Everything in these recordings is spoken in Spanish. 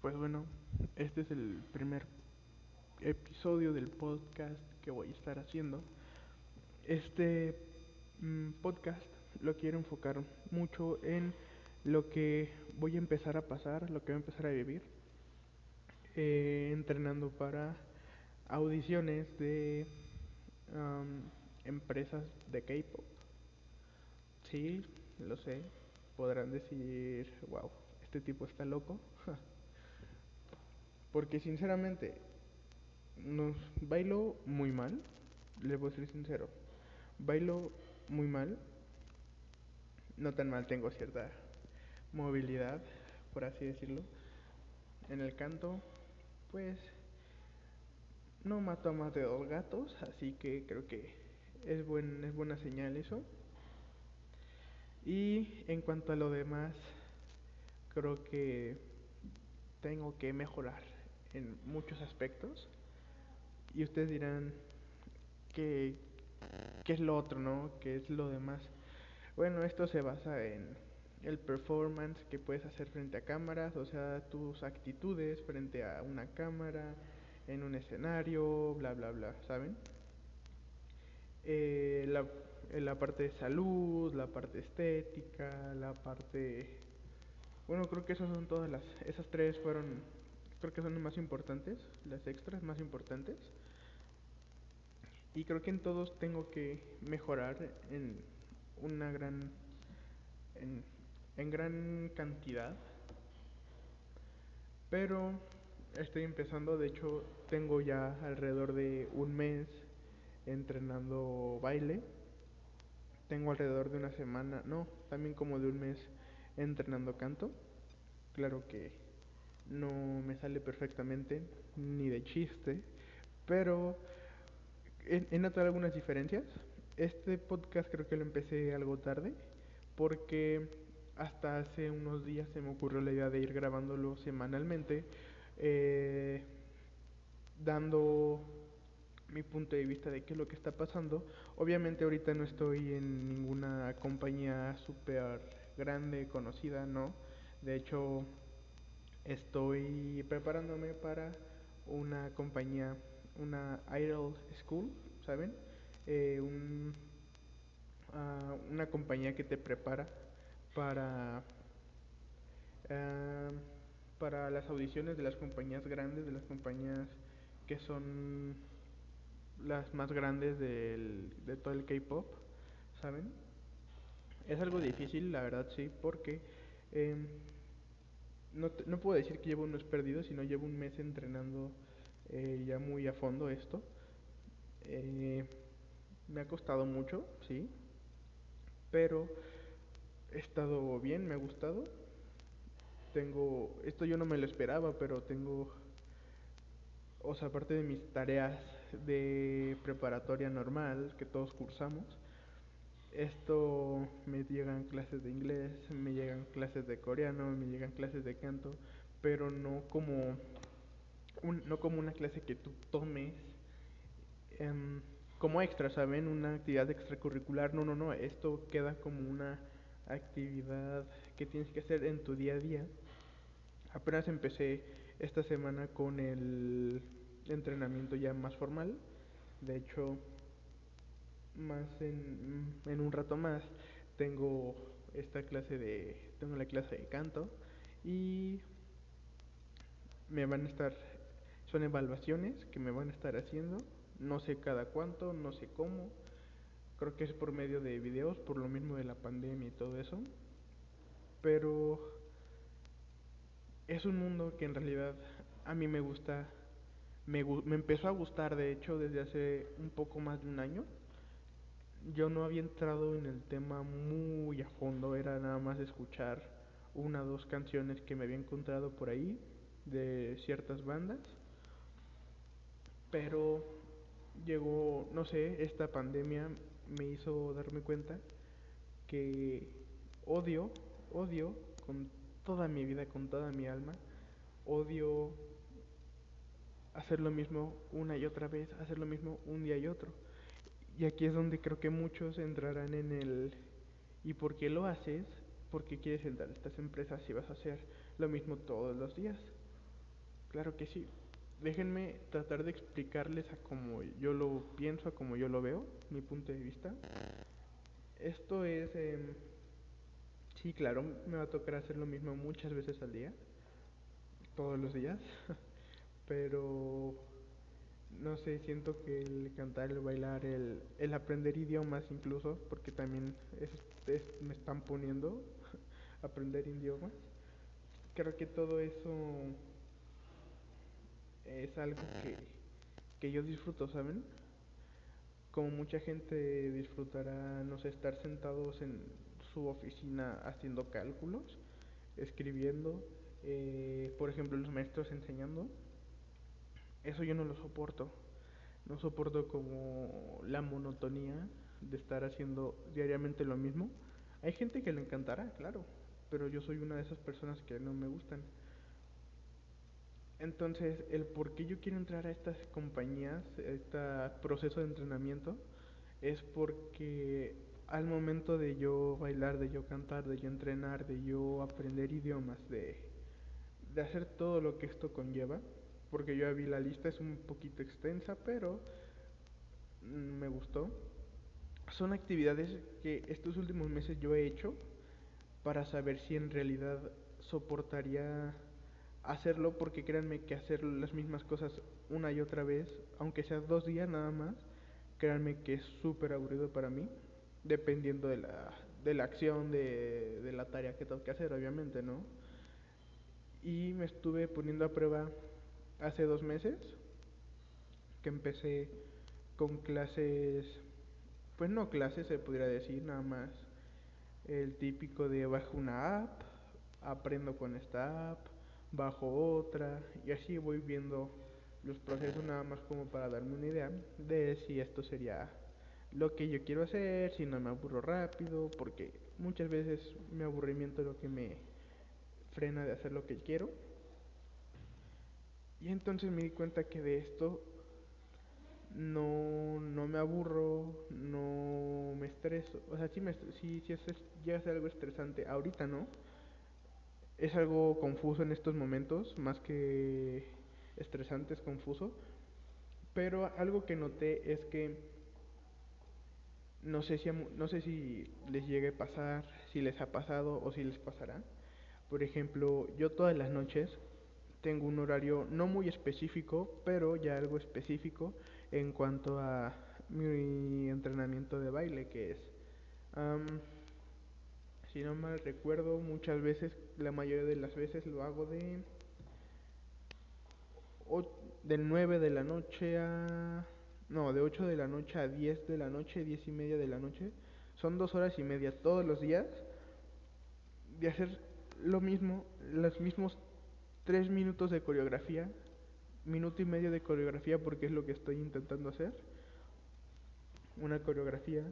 Pues bueno, este es el primer episodio del podcast que voy a estar haciendo. Este mm, podcast lo quiero enfocar mucho en lo que voy a empezar a pasar, lo que voy a empezar a vivir, eh, entrenando para audiciones de um, empresas de K-pop. Sí, lo sé. Podrán decir, wow, este tipo está loco. Porque sinceramente, nos bailo muy mal. Les voy a ser sincero. Bailo muy mal. No tan mal, tengo cierta movilidad, por así decirlo. En el canto, pues no mato a más de dos gatos, así que creo que es, buen, es buena señal eso. Y en cuanto a lo demás, creo que tengo que mejorar en muchos aspectos. Y ustedes dirán, ¿qué, qué es lo otro, no? ¿Qué es lo demás? Bueno, esto se basa en el performance que puedes hacer frente a cámaras, o sea, tus actitudes frente a una cámara, en un escenario, bla, bla, bla, ¿saben? Eh, la, la parte de salud, la parte estética, la parte... Bueno, creo que esas son todas las... Esas tres fueron creo que son las más importantes, las extras más importantes. Y creo que en todos tengo que mejorar en una gran, en, en gran cantidad. Pero estoy empezando, de hecho tengo ya alrededor de un mes entrenando baile. Tengo alrededor de una semana, no, también como de un mes entrenando canto. Claro que no me sale perfectamente, ni de chiste, pero he, notado algunas diferencias. Este podcast creo que lo empecé algo tarde, porque hasta hace unos días se me ocurrió la idea de ir grabándolo semanalmente, eh, dando mi punto de vista de qué es lo que está pasando. Obviamente ahorita no estoy en ninguna compañía súper grande, conocida, ¿no? De hecho, Estoy preparándome para una compañía, una Idol School, ¿saben? Eh, un, uh, una compañía que te prepara para, uh, para las audiciones de las compañías grandes, de las compañías que son las más grandes del, de todo el K-Pop, ¿saben? Es algo difícil, la verdad, sí, porque... Eh, no, no puedo decir que llevo un mes perdido, sino llevo un mes entrenando eh, ya muy a fondo esto. Eh, me ha costado mucho, sí, pero he estado bien, me ha gustado. Tengo, esto yo no me lo esperaba, pero tengo, o sea, aparte de mis tareas de preparatoria normal que todos cursamos, esto me llegan clases de inglés, me llegan clases de coreano, me llegan clases de canto, pero no como un, no como una clase que tú tomes um, como extra, ¿saben? Una actividad extracurricular. No, no, no. Esto queda como una actividad que tienes que hacer en tu día a día. Apenas empecé esta semana con el entrenamiento ya más formal. De hecho, más en, en un rato más tengo esta clase de tengo la clase de canto y me van a estar son evaluaciones que me van a estar haciendo no sé cada cuánto no sé cómo creo que es por medio de videos por lo mismo de la pandemia y todo eso pero es un mundo que en realidad a mí me gusta me, me empezó a gustar de hecho desde hace un poco más de un año yo no había entrado en el tema muy a fondo, era nada más escuchar una o dos canciones que me había encontrado por ahí de ciertas bandas. Pero llegó, no sé, esta pandemia me hizo darme cuenta que odio, odio con toda mi vida, con toda mi alma, odio hacer lo mismo una y otra vez, hacer lo mismo un día y otro. Y aquí es donde creo que muchos entrarán en el ¿y por qué lo haces? ¿Por qué quieres entrar a estas empresas si vas a hacer lo mismo todos los días? Claro que sí. Déjenme tratar de explicarles a cómo yo lo pienso, a cómo yo lo veo, mi punto de vista. Esto es, em, sí, claro, me va a tocar hacer lo mismo muchas veces al día, todos los días, pero no sé, siento que el cantar, el bailar, el, el aprender idiomas incluso, porque también es, me están poniendo aprender idiomas, creo que todo eso es algo que, que yo disfruto, ¿saben? Como mucha gente disfrutará, no sé, estar sentados en su oficina haciendo cálculos, escribiendo, eh, por ejemplo, los maestros enseñando, eso yo no lo soporto. No soporto como la monotonía de estar haciendo diariamente lo mismo. Hay gente que le encantará, claro, pero yo soy una de esas personas que no me gustan. Entonces, el por qué yo quiero entrar a estas compañías, este proceso de entrenamiento, es porque al momento de yo bailar, de yo cantar, de yo entrenar, de yo aprender idiomas, de, de hacer todo lo que esto conlleva, porque yo vi la lista, es un poquito extensa, pero me gustó. Son actividades que estos últimos meses yo he hecho para saber si en realidad soportaría hacerlo, porque créanme que hacer las mismas cosas una y otra vez, aunque sea dos días nada más, créanme que es súper aburrido para mí, dependiendo de la, de la acción, de, de la tarea que tengo que hacer, obviamente, ¿no? Y me estuve poniendo a prueba hace dos meses, que empecé con clases, pues no clases se podría decir, nada más el típico de bajo una app, aprendo con esta app, bajo otra y así voy viendo los procesos nada más como para darme una idea de si esto sería lo que yo quiero hacer, si no me aburro rápido, porque muchas veces mi aburrimiento es lo que me frena de hacer lo que quiero. Y entonces me di cuenta que de esto no, no me aburro, no me estreso. O sea, sí, me, sí, sí es, es- llega a ser algo estresante. Ahorita no. Es algo confuso en estos momentos, más que estresante, es confuso. Pero algo que noté es que no sé si, no sé si les llegue a pasar, si les ha pasado o si les pasará. Por ejemplo, yo todas las noches tengo un horario no muy específico, pero ya algo específico en cuanto a mi entrenamiento de baile, que es, am, si no mal recuerdo, muchas veces, la mayoría de las veces lo hago de, de 9 de la noche a... No, de 8 de la noche a 10 de la noche, 10 y media de la noche. Son dos horas y media todos los días de hacer lo mismo, los mismos tres minutos de coreografía, minuto y medio de coreografía porque es lo que estoy intentando hacer, una coreografía,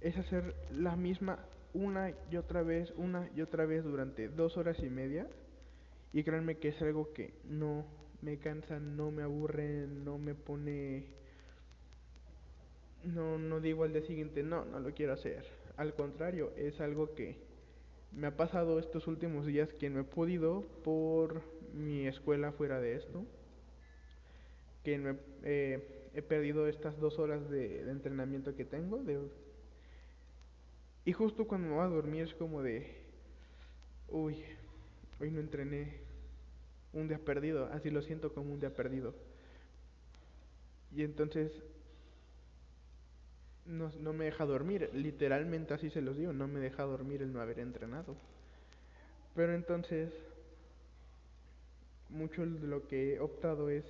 es hacer la misma una y otra vez, una y otra vez durante dos horas y media y créanme que es algo que no me cansa, no me aburre, no me pone, no, no digo al día siguiente, no, no lo quiero hacer. Al contrario, es algo que me ha pasado estos últimos días que no he podido por mi escuela fuera de esto, que eh, he perdido estas dos horas de, de entrenamiento que tengo. De, y justo cuando me voy a dormir es como de, uy, hoy no entrené, un día perdido, así lo siento como un día perdido. Y entonces no, no me deja dormir, literalmente así se los digo, no me deja dormir el no haber entrenado. Pero entonces mucho de lo que he optado es,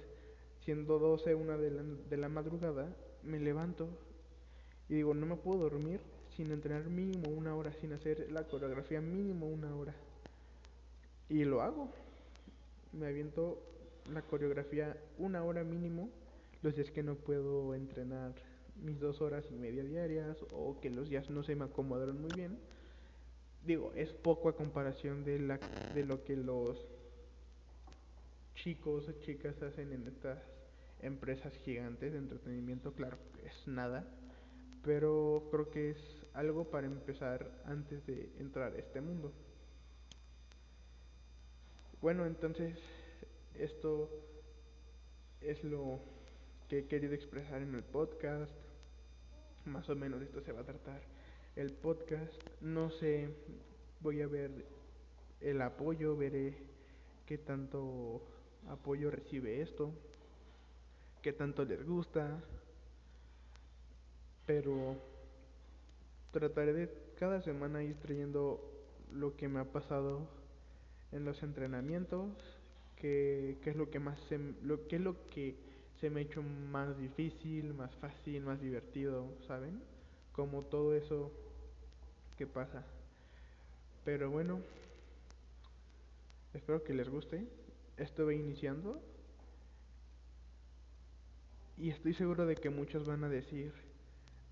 siendo 12, una de la, de la madrugada, me levanto y digo, no me puedo dormir sin entrenar mínimo una hora, sin hacer la coreografía mínimo una hora. Y lo hago. Me aviento la coreografía una hora mínimo los días que no puedo entrenar mis dos horas y media diarias o que los días no se me acomodaron muy bien. Digo, es poco a comparación de, la, de lo que los chicos o chicas hacen en estas empresas gigantes de entretenimiento, claro, es nada, pero creo que es algo para empezar antes de entrar a este mundo. Bueno, entonces esto es lo que he querido expresar en el podcast. Más o menos de esto se va a tratar el podcast. No sé, voy a ver el apoyo, veré qué tanto apoyo recibe esto, qué tanto les gusta, pero trataré de cada semana ir trayendo lo que me ha pasado en los entrenamientos, qué, qué es lo que más se, lo, qué es lo que se me ha hecho más difícil, más fácil, más divertido, ¿saben? Como todo eso que pasa. Pero bueno, espero que les guste. Estuve iniciando y estoy seguro de que muchos van a decir,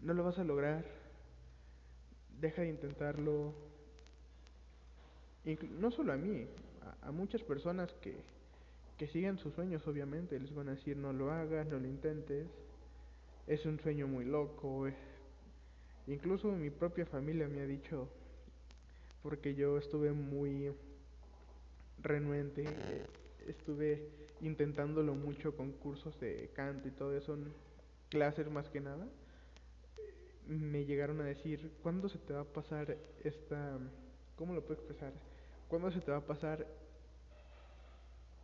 no lo vas a lograr, deja de intentarlo. no solo a mí, a, a muchas personas que, que sigan sus sueños, obviamente, les van a decir no lo hagas, no lo intentes, es un sueño muy loco. Incluso mi propia familia me ha dicho, porque yo estuve muy renuente, estuve intentándolo mucho con cursos de canto y todo eso, clases más que nada me llegaron a decir, ¿cuándo se te va a pasar esta, ¿cómo lo puedo expresar? ¿Cuándo se te va a pasar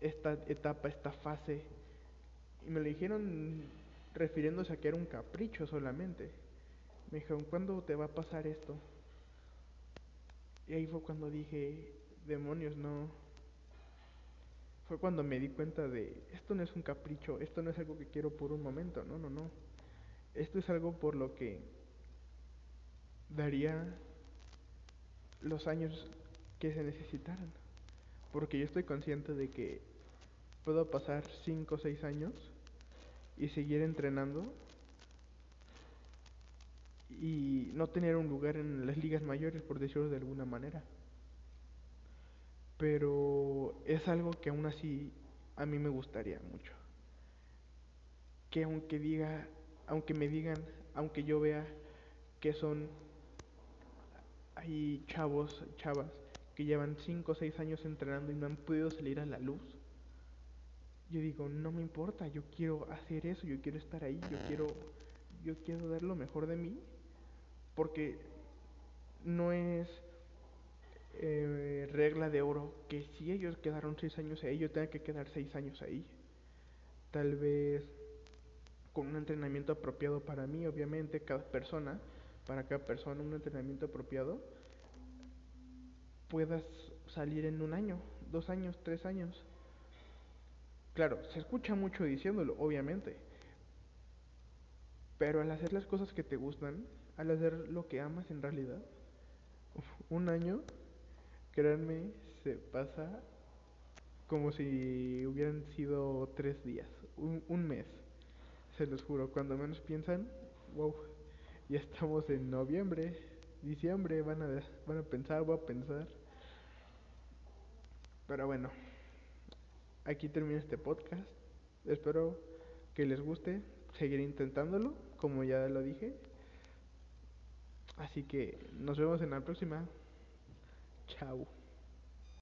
esta etapa, esta fase? Y me lo dijeron refiriéndose a que era un capricho solamente. Me dijeron, ¿cuándo te va a pasar esto? Y ahí fue cuando dije, demonios, no. Fue cuando me di cuenta de, esto no es un capricho, esto no es algo que quiero por un momento, no, no, no. Esto es algo por lo que daría los años que se necesitaran. Porque yo estoy consciente de que puedo pasar 5 o 6 años y seguir entrenando y no tener un lugar en las ligas mayores, por decirlo de alguna manera. Pero es algo que aún así a mí me gustaría mucho. Que aunque diga, aunque me digan, aunque yo vea que son hay chavos, chavas, que llevan 5 o 6 años entrenando y no han podido salir a la luz. Yo digo, no me importa, yo quiero hacer eso, yo quiero estar ahí, yo quiero, yo quiero dar lo mejor de mí, porque no es eh, regla de oro que si ellos quedaron 6 años ahí, yo tenga que quedar 6 años ahí. Tal vez con un entrenamiento apropiado para mí, obviamente, cada persona para cada persona un entrenamiento apropiado, puedas salir en un año, dos años, tres años. Claro, se escucha mucho diciéndolo, obviamente. Pero al hacer las cosas que te gustan, al hacer lo que amas en realidad, un año, créanme, se pasa como si hubieran sido tres días, un, un mes. Se los juro, cuando menos piensan, wow, ya estamos en noviembre, diciembre, van a, van a pensar, voy a pensar. Pero bueno, aquí termina este podcast. Espero que les guste. Seguiré intentándolo, como ya lo dije. Así que nos vemos en la próxima. Chao.